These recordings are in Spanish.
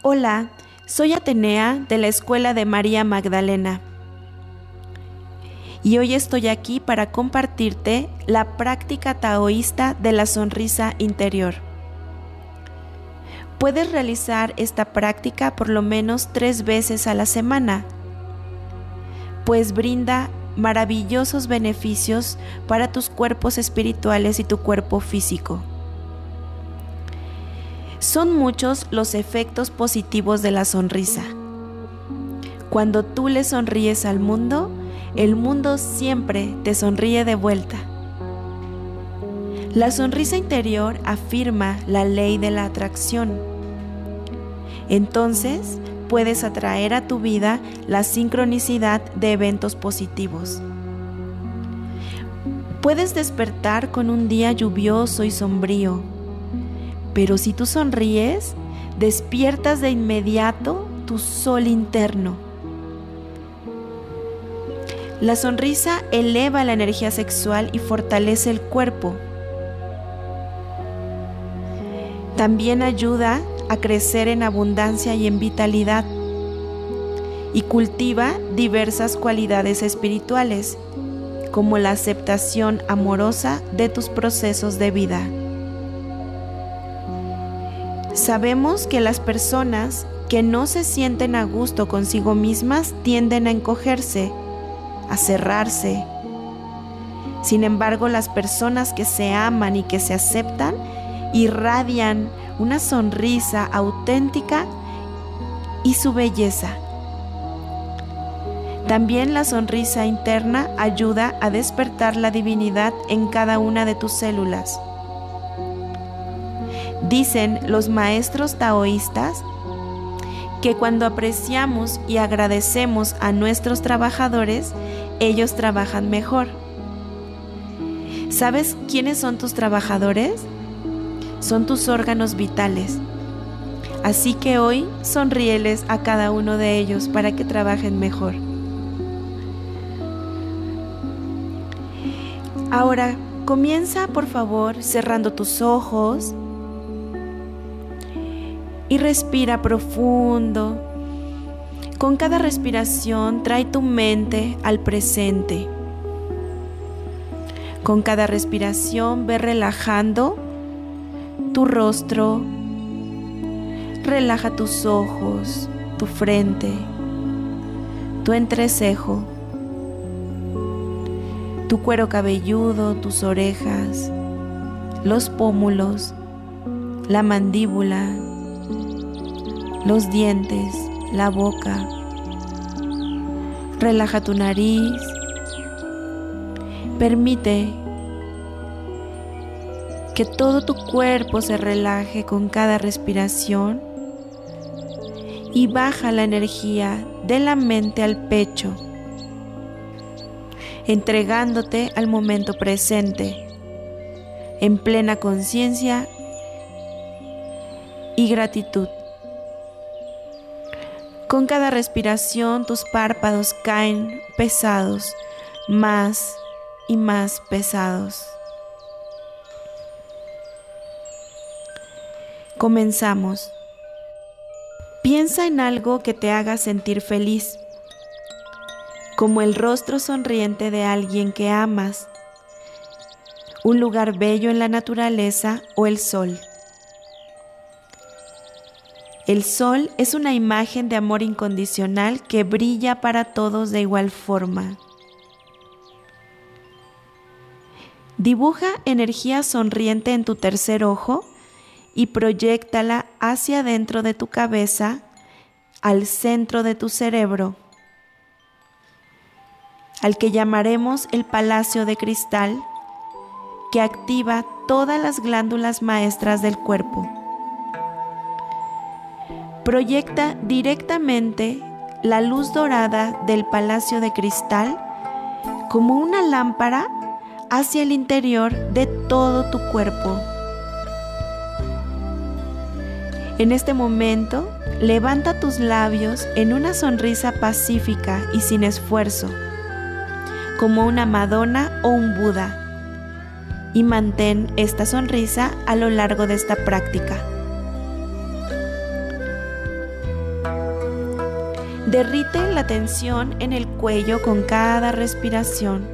Hola, soy Atenea de la Escuela de María Magdalena. Y hoy estoy aquí para compartirte la práctica taoísta de la sonrisa interior. Puedes realizar esta práctica por lo menos tres veces a la semana, pues brinda maravillosos beneficios para tus cuerpos espirituales y tu cuerpo físico. Son muchos los efectos positivos de la sonrisa. Cuando tú le sonríes al mundo, el mundo siempre te sonríe de vuelta. La sonrisa interior afirma la ley de la atracción. Entonces puedes atraer a tu vida la sincronicidad de eventos positivos. Puedes despertar con un día lluvioso y sombrío pero si tú sonríes, despiertas de inmediato tu sol interno. La sonrisa eleva la energía sexual y fortalece el cuerpo. También ayuda a crecer en abundancia y en vitalidad y cultiva diversas cualidades espirituales, como la aceptación amorosa de tus procesos de vida. Sabemos que las personas que no se sienten a gusto consigo mismas tienden a encogerse, a cerrarse. Sin embargo, las personas que se aman y que se aceptan irradian una sonrisa auténtica y su belleza. También la sonrisa interna ayuda a despertar la divinidad en cada una de tus células. Dicen los maestros taoístas que cuando apreciamos y agradecemos a nuestros trabajadores, ellos trabajan mejor. ¿Sabes quiénes son tus trabajadores? Son tus órganos vitales. Así que hoy sonríeles a cada uno de ellos para que trabajen mejor. Ahora, comienza por favor cerrando tus ojos y respira profundo. Con cada respiración trae tu mente al presente. Con cada respiración ve relajando tu rostro, relaja tus ojos, tu frente, tu entrecejo, tu cuero cabelludo, tus orejas, los pómulos, la mandíbula, los dientes, la boca. Relaja tu nariz. Permite que todo tu cuerpo se relaje con cada respiración y baja la energía de la mente al pecho, entregándote al momento presente, en plena conciencia y gratitud. Con cada respiración tus párpados caen pesados, más y más pesados. Comenzamos. Piensa en algo que te haga sentir feliz, como el rostro sonriente de alguien que amas, un lugar bello en la naturaleza o el sol. El sol es una imagen de amor incondicional que brilla para todos de igual forma. Dibuja energía sonriente en tu tercer ojo y proyectala hacia dentro de tu cabeza, al centro de tu cerebro, al que llamaremos el palacio de cristal, que activa todas las glándulas maestras del cuerpo proyecta directamente la luz dorada del palacio de cristal como una lámpara hacia el interior de todo tu cuerpo. En este momento, levanta tus labios en una sonrisa pacífica y sin esfuerzo, como una Madonna o un Buda, y mantén esta sonrisa a lo largo de esta práctica. Derrite la tensión en el cuello con cada respiración.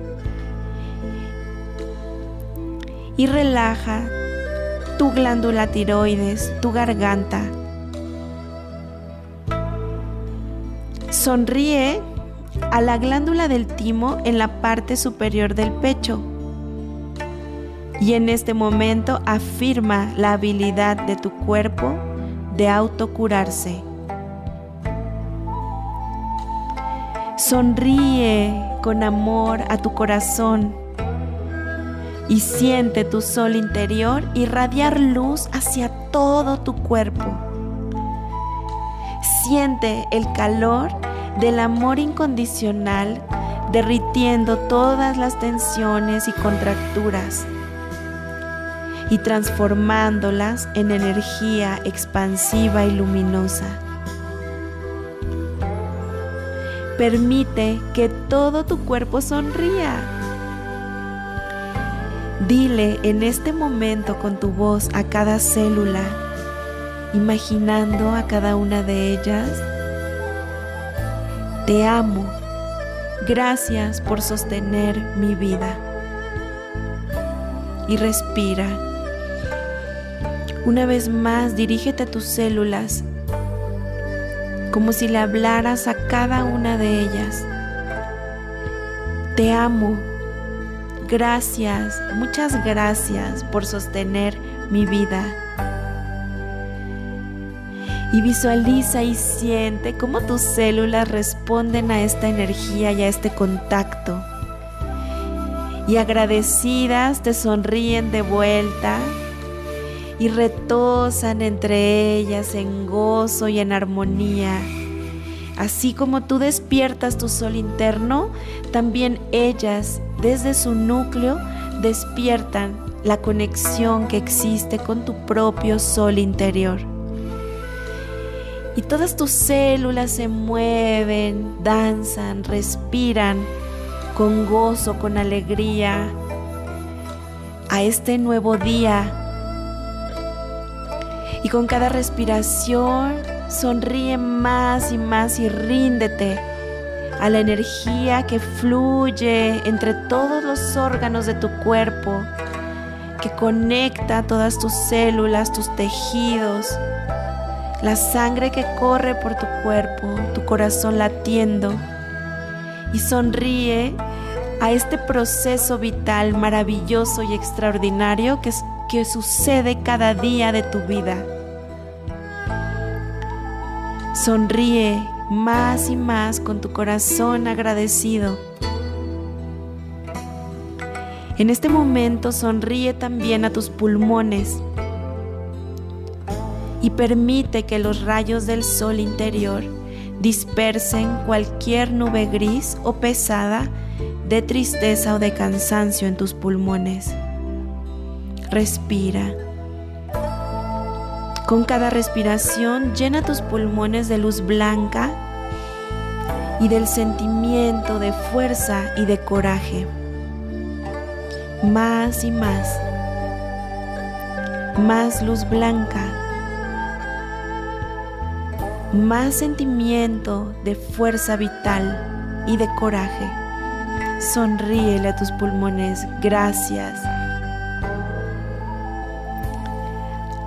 Y relaja tu glándula tiroides, tu garganta. Sonríe a la glándula del timo en la parte superior del pecho. Y en este momento afirma la habilidad de tu cuerpo de autocurarse. Sonríe con amor a tu corazón y siente tu sol interior irradiar luz hacia todo tu cuerpo. Siente el calor del amor incondicional derritiendo todas las tensiones y contracturas y transformándolas en energía expansiva y luminosa. Permite que todo tu cuerpo sonría. Dile en este momento con tu voz a cada célula, imaginando a cada una de ellas, te amo, gracias por sostener mi vida. Y respira. Una vez más, dirígete a tus células como si le hablaras a cada una de ellas. Te amo. Gracias, muchas gracias por sostener mi vida. Y visualiza y siente cómo tus células responden a esta energía y a este contacto. Y agradecidas te sonríen de vuelta y retosan entre ellas en gozo y en armonía. Así como tú despiertas tu sol interno, también ellas desde su núcleo despiertan la conexión que existe con tu propio sol interior. Y todas tus células se mueven, danzan, respiran con gozo, con alegría a este nuevo día y con cada respiración sonríe más y más y ríndete a la energía que fluye entre todos los órganos de tu cuerpo, que conecta todas tus células, tus tejidos, la sangre que corre por tu cuerpo, tu corazón latiendo y sonríe a este proceso vital maravilloso y extraordinario que, que sucede cada día de tu vida. Sonríe más y más con tu corazón agradecido. En este momento sonríe también a tus pulmones y permite que los rayos del sol interior dispersen cualquier nube gris o pesada de tristeza o de cansancio en tus pulmones. Respira. Con cada respiración llena tus pulmones de luz blanca y del sentimiento de fuerza y de coraje. Más y más. Más luz blanca. Más sentimiento de fuerza vital y de coraje. Sonríele a tus pulmones. Gracias.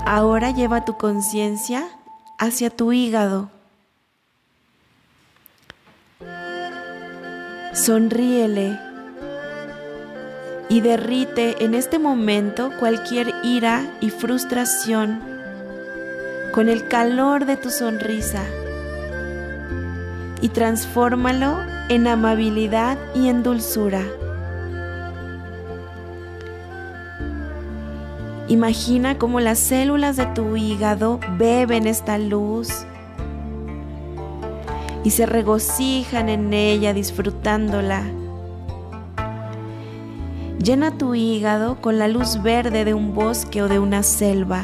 Ahora lleva tu conciencia hacia tu hígado. Sonríele y derrite en este momento cualquier ira y frustración con el calor de tu sonrisa y transfórmalo en amabilidad y en dulzura. Imagina cómo las células de tu hígado beben esta luz y se regocijan en ella disfrutándola. Llena tu hígado con la luz verde de un bosque o de una selva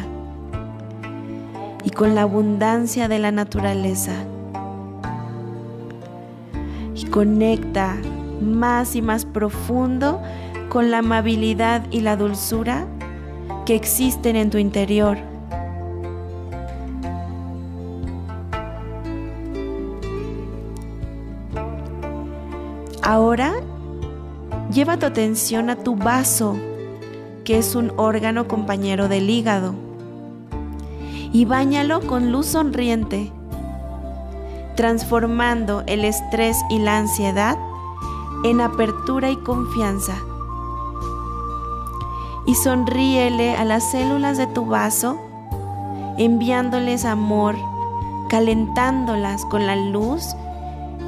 y con la abundancia de la naturaleza. Y conecta más y más profundo con la amabilidad y la dulzura que existen en tu interior. Ahora lleva tu atención a tu vaso, que es un órgano compañero del hígado, y báñalo con luz sonriente, transformando el estrés y la ansiedad en apertura y confianza. Y sonríele a las células de tu vaso, enviándoles amor, calentándolas con la luz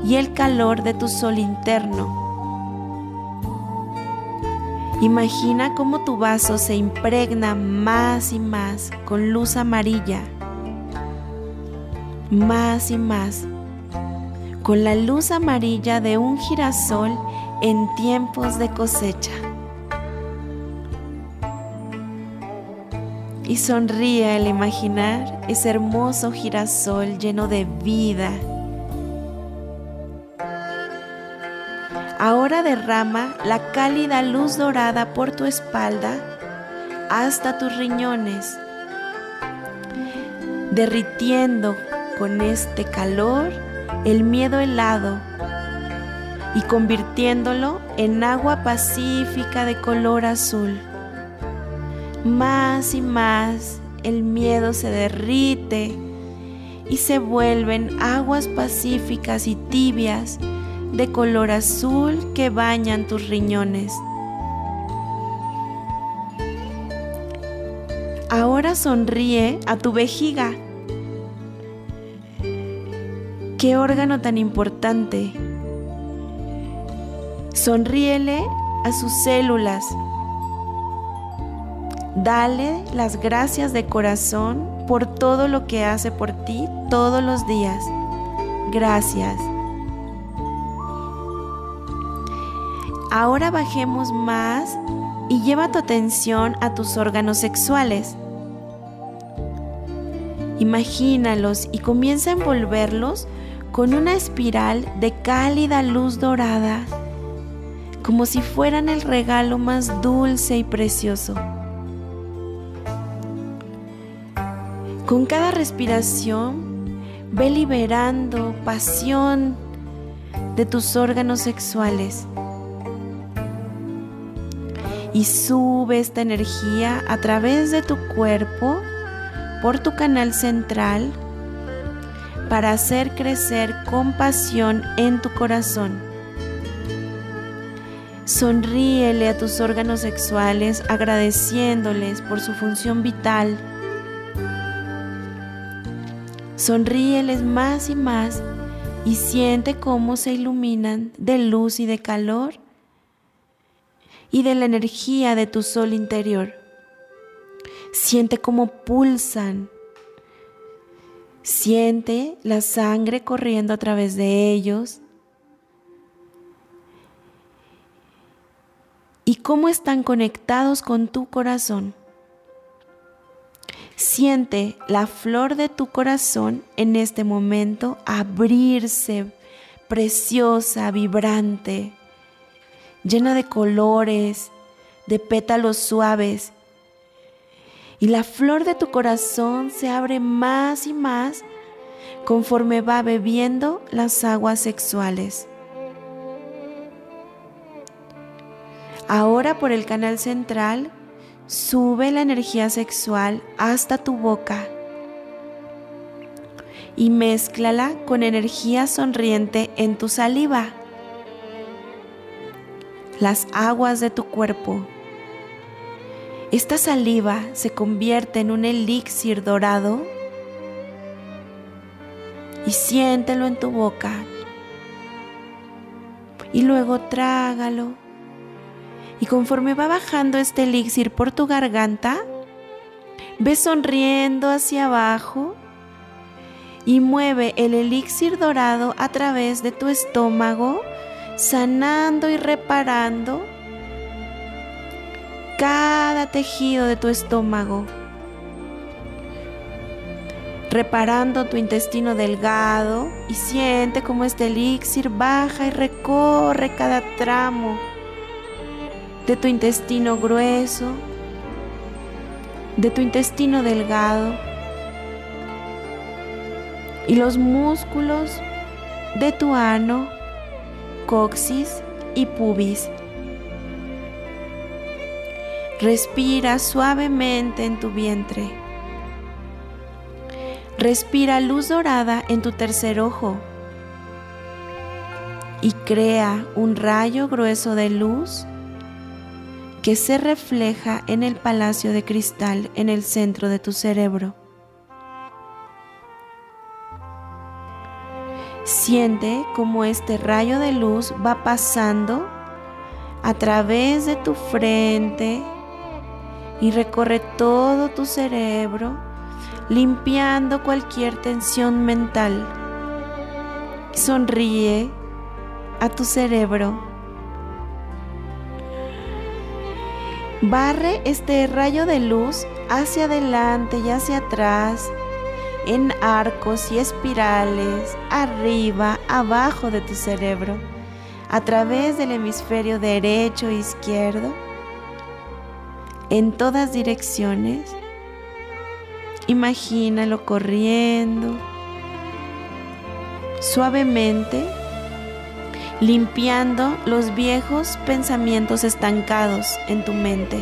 y el calor de tu sol interno. Imagina cómo tu vaso se impregna más y más con luz amarilla, más y más, con la luz amarilla de un girasol en tiempos de cosecha. Y sonríe al imaginar ese hermoso girasol lleno de vida Ahora derrama la cálida luz dorada por tu espalda hasta tus riñones, derritiendo con este calor el miedo helado y convirtiéndolo en agua pacífica de color azul. Más y más el miedo se derrite y se vuelven aguas pacíficas y tibias de color azul que bañan tus riñones. Ahora sonríe a tu vejiga. Qué órgano tan importante. Sonríele a sus células. Dale las gracias de corazón por todo lo que hace por ti todos los días. Gracias. Ahora bajemos más y lleva tu atención a tus órganos sexuales. Imagínalos y comienza a envolverlos con una espiral de cálida luz dorada, como si fueran el regalo más dulce y precioso. Con cada respiración, ve liberando pasión de tus órganos sexuales y sube esta energía a través de tu cuerpo por tu canal central para hacer crecer compasión en tu corazón. Sonríele a tus órganos sexuales agradeciéndoles por su función vital. Sonríeles más y más y siente cómo se iluminan de luz y de calor y de la energía de tu sol interior. Siente cómo pulsan. Siente la sangre corriendo a través de ellos. Y cómo están conectados con tu corazón. Siente la flor de tu corazón en este momento abrirse, preciosa, vibrante llena de colores, de pétalos suaves. Y la flor de tu corazón se abre más y más conforme va bebiendo las aguas sexuales. Ahora por el canal central sube la energía sexual hasta tu boca y mézclala con energía sonriente en tu saliva las aguas de tu cuerpo. Esta saliva se convierte en un elixir dorado y siéntelo en tu boca. Y luego trágalo. Y conforme va bajando este elixir por tu garganta, ve sonriendo hacia abajo y mueve el elixir dorado a través de tu estómago sanando y reparando cada tejido de tu estómago, reparando tu intestino delgado y siente como este elixir baja y recorre cada tramo de tu intestino grueso, de tu intestino delgado y los músculos de tu ano coxis y pubis. Respira suavemente en tu vientre. Respira luz dorada en tu tercer ojo y crea un rayo grueso de luz que se refleja en el palacio de cristal en el centro de tu cerebro. Siente como este rayo de luz va pasando a través de tu frente y recorre todo tu cerebro, limpiando cualquier tensión mental. Sonríe a tu cerebro Barre este rayo de luz hacia adelante y hacia atrás, en arcos y espirales, arriba, abajo de tu cerebro, a través del hemisferio derecho e izquierdo, en todas direcciones. Imagínalo corriendo suavemente limpiando los viejos pensamientos estancados en tu mente.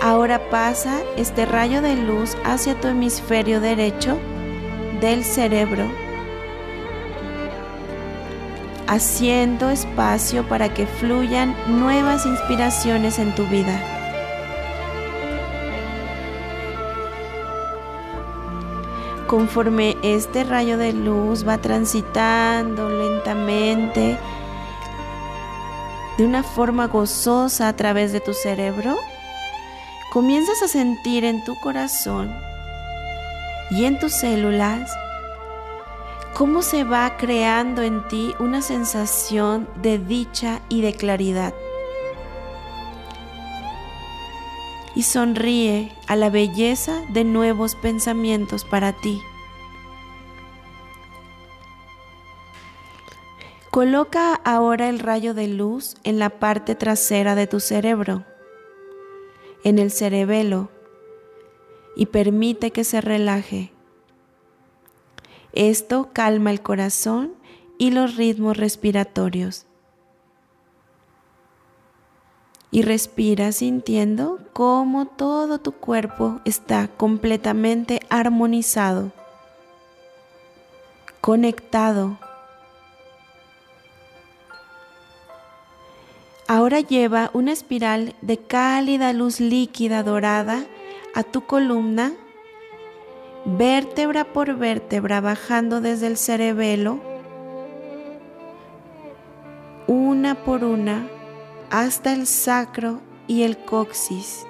Ahora pasa este rayo de luz hacia tu hemisferio derecho del cerebro, haciendo espacio para que fluyan nuevas inspiraciones en tu vida. Conforme este rayo de luz va transitando lentamente de una forma gozosa a través de tu cerebro, comienzas a sentir en tu corazón y en tus células cómo se va creando en ti una sensación de dicha y de claridad. Y sonríe a la belleza de nuevos pensamientos para ti. Coloca ahora el rayo de luz en la parte trasera de tu cerebro, en el cerebelo, y permite que se relaje. Esto calma el corazón y los ritmos respiratorios y respira sintiendo cómo todo tu cuerpo está completamente armonizado, conectado. Ahora lleva una espiral de cálida luz líquida dorada a tu columna, vértebra por vértebra, bajando desde el cerebelo, una por una hasta el sacro y el coxis.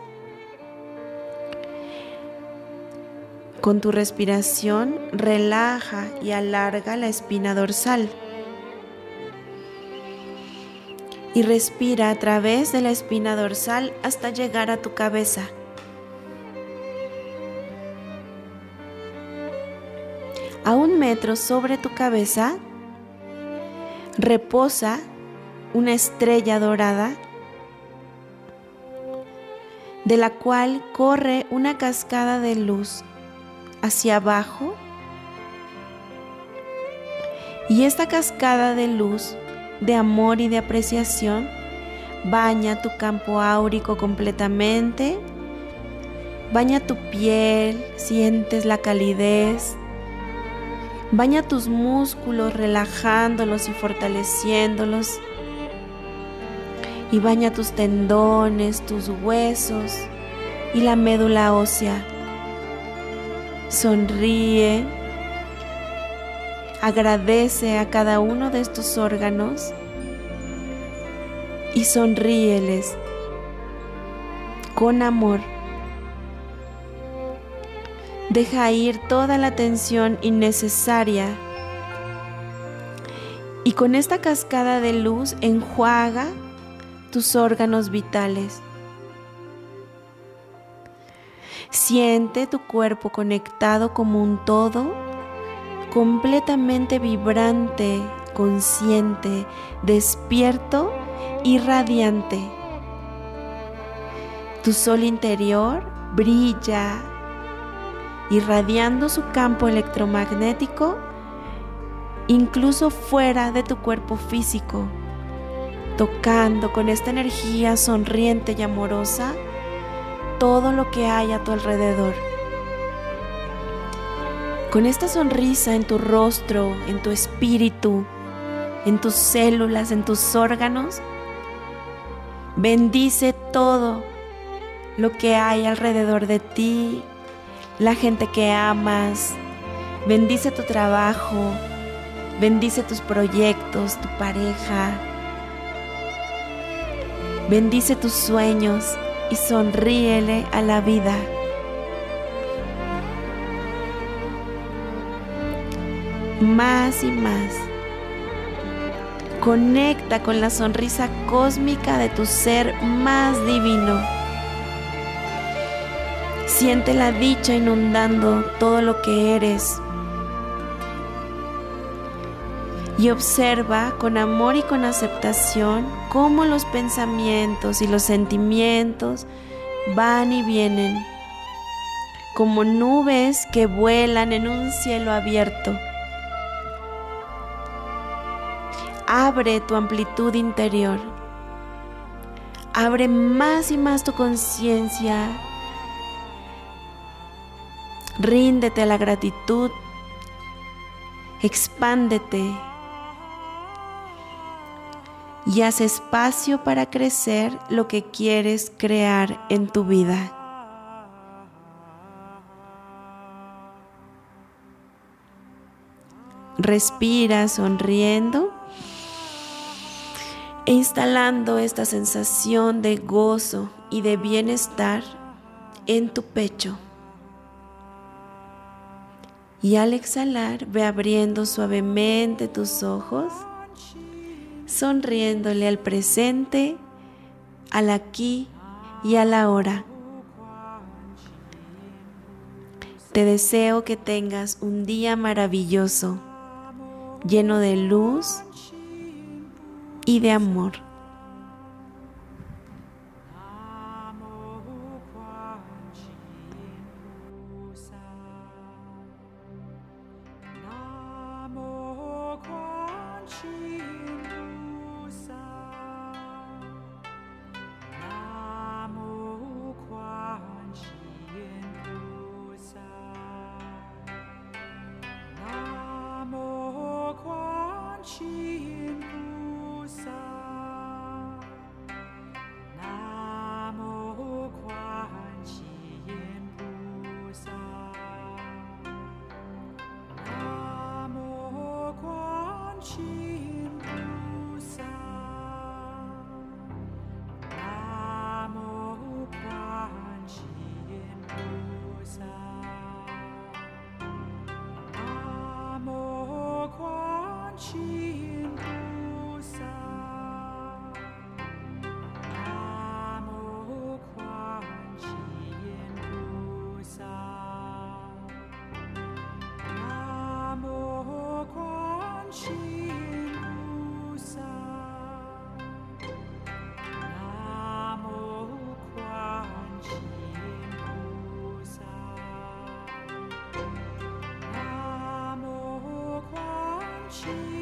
Con tu respiración relaja y alarga la espina dorsal. Y respira a través de la espina dorsal hasta llegar a tu cabeza. A un metro sobre tu cabeza, reposa una estrella dorada de la cual corre una cascada de luz hacia abajo. Y esta cascada de luz, de amor y de apreciación, baña tu campo áurico completamente, baña tu piel, sientes la calidez, baña tus músculos relajándolos y fortaleciéndolos y baña tus tendones, tus huesos y la médula ósea. Sonríe, agradece a cada uno de estos órganos y sonríeles con amor. Deja ir toda la tensión innecesaria y con esta cascada de luz enjuaga tus órganos vitales. Siente tu cuerpo conectado como un todo, completamente vibrante, consciente, despierto y radiante. Tu sol interior brilla, irradiando su campo electromagnético incluso fuera de tu cuerpo físico, tocando con esta energía sonriente y amorosa todo lo que hay a tu alrededor. Con esta sonrisa en tu rostro, en tu espíritu, en tus células, en tus órganos, bendice todo lo que hay alrededor de ti, la gente que amas, bendice tu trabajo, bendice tus proyectos, tu pareja, bendice tus sueños y sonríele a la vida. Más y más. Conecta con la sonrisa cósmica de tu ser más divino. Siente la dicha inundando todo lo que eres. Y observa con amor y con aceptación cómo los pensamientos y los sentimientos van y vienen, como nubes que vuelan en un cielo abierto. Abre tu amplitud interior. Abre más y más tu conciencia Ríndete a la gratitud. Expándete. Y haz espacio para crecer lo que quieres crear en tu vida. Respira sonriendo e instalando esta sensación de gozo y de bienestar en tu pecho y al exhalar ve abriendo suavemente tus ojos, sonriéndole al presente, al aquí y a la hora. Te deseo que tengas un día maravilloso, lleno de luz y de amor. you.